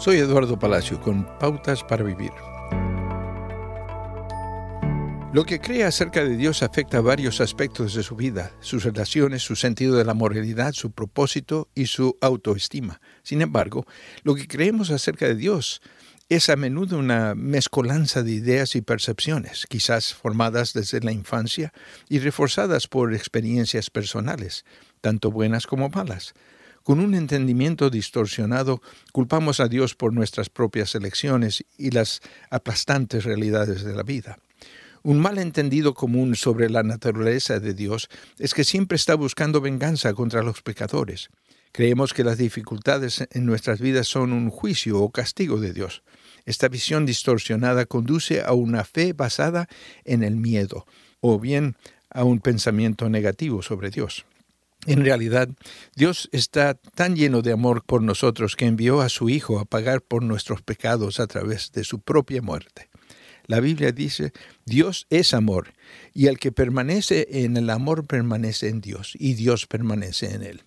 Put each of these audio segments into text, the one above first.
Soy Eduardo Palacio con Pautas para Vivir. Lo que cree acerca de Dios afecta varios aspectos de su vida, sus relaciones, su sentido de la moralidad, su propósito y su autoestima. Sin embargo, lo que creemos acerca de Dios es a menudo una mezcolanza de ideas y percepciones, quizás formadas desde la infancia y reforzadas por experiencias personales, tanto buenas como malas. Con un entendimiento distorsionado, culpamos a Dios por nuestras propias elecciones y las aplastantes realidades de la vida. Un malentendido común sobre la naturaleza de Dios es que siempre está buscando venganza contra los pecadores. Creemos que las dificultades en nuestras vidas son un juicio o castigo de Dios. Esta visión distorsionada conduce a una fe basada en el miedo o bien a un pensamiento negativo sobre Dios. En realidad, Dios está tan lleno de amor por nosotros que envió a su Hijo a pagar por nuestros pecados a través de su propia muerte. La Biblia dice, Dios es amor, y el que permanece en el amor permanece en Dios, y Dios permanece en él.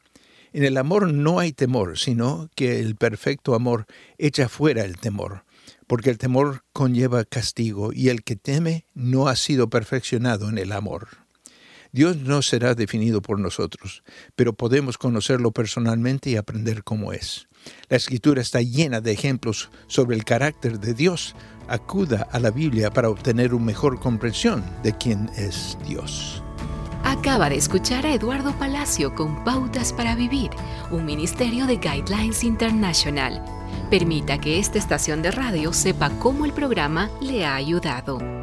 En el amor no hay temor, sino que el perfecto amor echa fuera el temor, porque el temor conlleva castigo, y el que teme no ha sido perfeccionado en el amor. Dios no será definido por nosotros, pero podemos conocerlo personalmente y aprender cómo es. La escritura está llena de ejemplos sobre el carácter de Dios. Acuda a la Biblia para obtener una mejor comprensión de quién es Dios. Acaba de escuchar a Eduardo Palacio con Pautas para Vivir, un ministerio de Guidelines International. Permita que esta estación de radio sepa cómo el programa le ha ayudado.